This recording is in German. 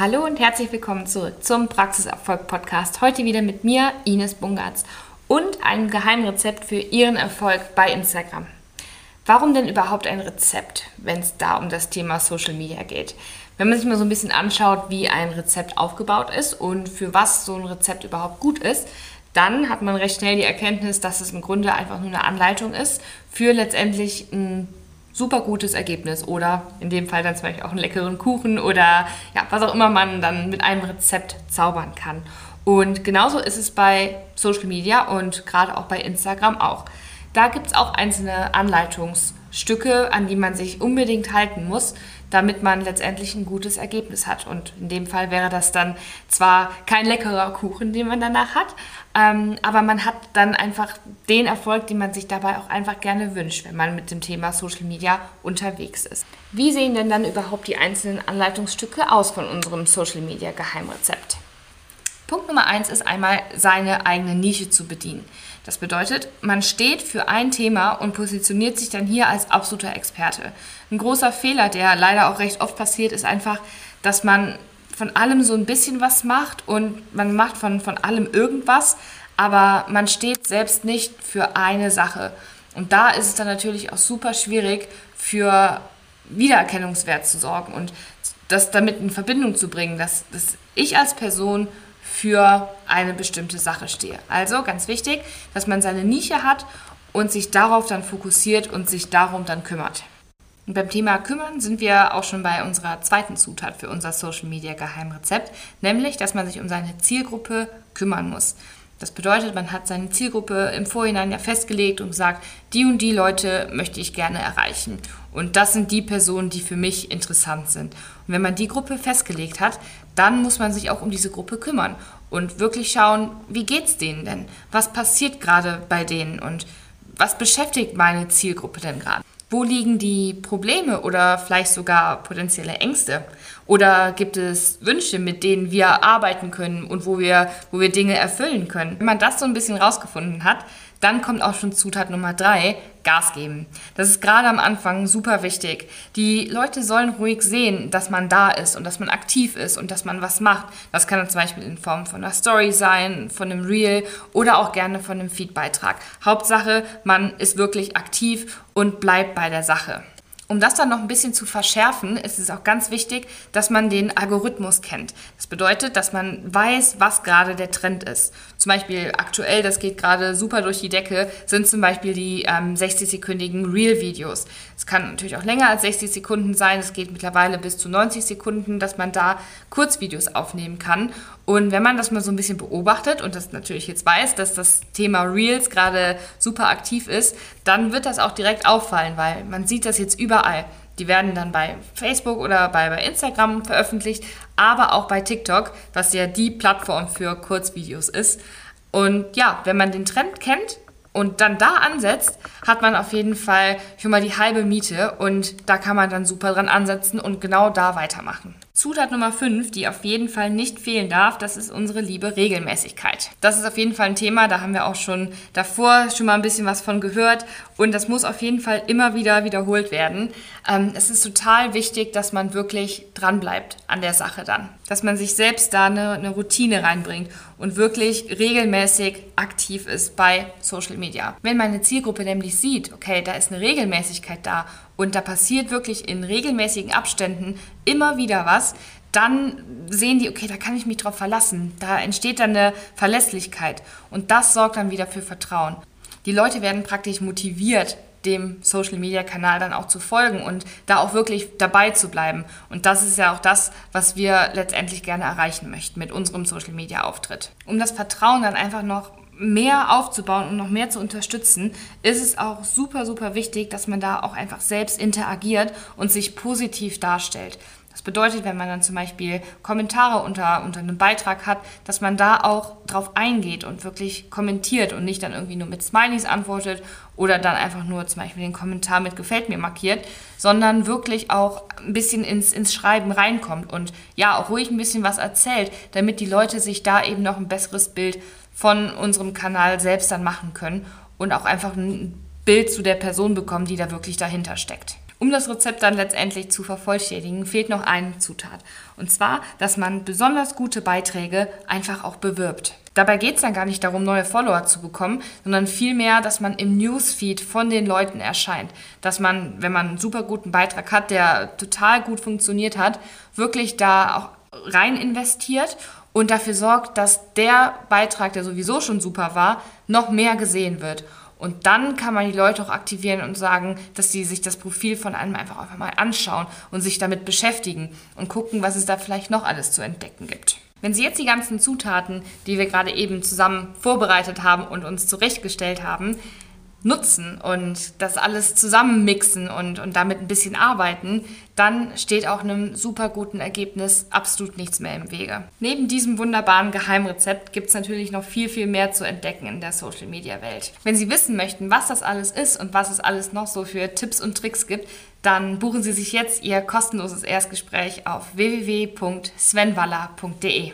Hallo und herzlich willkommen zurück zum Praxiserfolg Podcast. Heute wieder mit mir, Ines Bungartz, und einem Geheimrezept für Ihren Erfolg bei Instagram. Warum denn überhaupt ein Rezept, wenn es da um das Thema Social Media geht? Wenn man sich mal so ein bisschen anschaut, wie ein Rezept aufgebaut ist und für was so ein Rezept überhaupt gut ist, dann hat man recht schnell die Erkenntnis, dass es im Grunde einfach nur eine Anleitung ist für letztendlich ein super gutes Ergebnis oder in dem Fall dann zum Beispiel auch einen leckeren Kuchen oder ja, was auch immer man dann mit einem Rezept zaubern kann. Und genauso ist es bei Social Media und gerade auch bei Instagram auch. Da gibt es auch einzelne Anleitungsstücke, an die man sich unbedingt halten muss, damit man letztendlich ein gutes Ergebnis hat. Und in dem Fall wäre das dann zwar kein leckerer Kuchen, den man danach hat, ähm, aber man hat dann einfach den Erfolg, den man sich dabei auch einfach gerne wünscht, wenn man mit dem Thema Social Media unterwegs ist. Wie sehen denn dann überhaupt die einzelnen Anleitungsstücke aus von unserem Social Media Geheimrezept? Punkt Nummer eins ist einmal, seine eigene Nische zu bedienen. Das bedeutet, man steht für ein Thema und positioniert sich dann hier als absoluter Experte. Ein großer Fehler, der leider auch recht oft passiert, ist einfach, dass man von allem so ein bisschen was macht und man macht von, von allem irgendwas, aber man steht selbst nicht für eine Sache. Und da ist es dann natürlich auch super schwierig, für Wiedererkennungswert zu sorgen und das damit in Verbindung zu bringen, dass, dass ich als Person für eine bestimmte Sache stehe. Also ganz wichtig, dass man seine Nische hat und sich darauf dann fokussiert und sich darum dann kümmert. Und beim Thema kümmern sind wir auch schon bei unserer zweiten Zutat für unser Social Media Geheimrezept, nämlich, dass man sich um seine Zielgruppe kümmern muss. Das bedeutet, man hat seine Zielgruppe im Vorhinein ja festgelegt und sagt, die und die Leute möchte ich gerne erreichen. Und das sind die Personen, die für mich interessant sind. Und wenn man die Gruppe festgelegt hat, dann muss man sich auch um diese Gruppe kümmern und wirklich schauen, wie geht's denen denn? Was passiert gerade bei denen und was beschäftigt meine Zielgruppe denn gerade? Wo liegen die Probleme oder vielleicht sogar potenzielle Ängste? Oder gibt es Wünsche, mit denen wir arbeiten können und wo wir, wo wir Dinge erfüllen können? Wenn man das so ein bisschen rausgefunden hat, dann kommt auch schon Zutat Nummer drei, Gas geben. Das ist gerade am Anfang super wichtig. Die Leute sollen ruhig sehen, dass man da ist und dass man aktiv ist und dass man was macht. Das kann dann zum Beispiel in Form von einer Story sein, von einem Reel oder auch gerne von einem Feedbeitrag. Hauptsache, man ist wirklich aktiv und bleibt bei der Sache. Um das dann noch ein bisschen zu verschärfen, ist es auch ganz wichtig, dass man den Algorithmus kennt. Das bedeutet, dass man weiß, was gerade der Trend ist. Zum Beispiel aktuell, das geht gerade super durch die Decke, sind zum Beispiel die ähm, 60-sekündigen Real-Videos. Es kann natürlich auch länger als 60 Sekunden sein. Es geht mittlerweile bis zu 90 Sekunden, dass man da Kurzvideos aufnehmen kann. Und wenn man das mal so ein bisschen beobachtet und das natürlich jetzt weiß, dass das Thema Reels gerade super aktiv ist, dann wird das auch direkt auffallen, weil man sieht das jetzt überall. Die werden dann bei Facebook oder bei, bei Instagram veröffentlicht, aber auch bei TikTok, was ja die Plattform für Kurzvideos ist. Und ja, wenn man den Trend kennt, und dann da ansetzt, hat man auf jeden Fall schon mal die halbe Miete und da kann man dann super dran ansetzen und genau da weitermachen. Zutat Nummer 5, die auf jeden Fall nicht fehlen darf, das ist unsere liebe Regelmäßigkeit. Das ist auf jeden Fall ein Thema, da haben wir auch schon davor schon mal ein bisschen was von gehört und das muss auf jeden Fall immer wieder wiederholt werden. Ähm, es ist total wichtig, dass man wirklich dran bleibt an der Sache dann. Dass man sich selbst da eine, eine Routine reinbringt und wirklich regelmäßig aktiv ist bei Social Media. Wenn meine Zielgruppe nämlich sieht, okay, da ist eine Regelmäßigkeit da und da passiert wirklich in regelmäßigen Abständen immer wieder was, dann sehen die, okay, da kann ich mich drauf verlassen. Da entsteht dann eine Verlässlichkeit und das sorgt dann wieder für Vertrauen. Die Leute werden praktisch motiviert, dem Social Media Kanal dann auch zu folgen und da auch wirklich dabei zu bleiben. Und das ist ja auch das, was wir letztendlich gerne erreichen möchten mit unserem Social Media Auftritt. Um das Vertrauen dann einfach noch mehr aufzubauen und noch mehr zu unterstützen, ist es auch super, super wichtig, dass man da auch einfach selbst interagiert und sich positiv darstellt. Das bedeutet, wenn man dann zum Beispiel Kommentare unter, unter einem Beitrag hat, dass man da auch drauf eingeht und wirklich kommentiert und nicht dann irgendwie nur mit Smileys antwortet oder dann einfach nur zum Beispiel den Kommentar mit Gefällt mir markiert, sondern wirklich auch ein bisschen ins, ins Schreiben reinkommt und ja, auch ruhig ein bisschen was erzählt, damit die Leute sich da eben noch ein besseres Bild von unserem Kanal selbst dann machen können und auch einfach ein Bild zu der Person bekommen, die da wirklich dahinter steckt. Um das Rezept dann letztendlich zu vervollständigen, fehlt noch eine Zutat. Und zwar, dass man besonders gute Beiträge einfach auch bewirbt. Dabei geht es dann gar nicht darum, neue Follower zu bekommen, sondern vielmehr, dass man im Newsfeed von den Leuten erscheint. Dass man, wenn man einen super guten Beitrag hat, der total gut funktioniert hat, wirklich da auch rein investiert und dafür sorgt, dass der Beitrag, der sowieso schon super war, noch mehr gesehen wird. Und dann kann man die Leute auch aktivieren und sagen, dass sie sich das Profil von einem einfach, einfach mal anschauen und sich damit beschäftigen und gucken, was es da vielleicht noch alles zu entdecken gibt. Wenn Sie jetzt die ganzen Zutaten, die wir gerade eben zusammen vorbereitet haben und uns zurechtgestellt haben, nutzen und das alles zusammenmixen und, und damit ein bisschen arbeiten, dann steht auch einem super guten Ergebnis absolut nichts mehr im Wege. Neben diesem wunderbaren Geheimrezept gibt es natürlich noch viel, viel mehr zu entdecken in der Social-Media-Welt. Wenn Sie wissen möchten, was das alles ist und was es alles noch so für Tipps und Tricks gibt, dann buchen Sie sich jetzt Ihr kostenloses Erstgespräch auf www.svenwaller.de.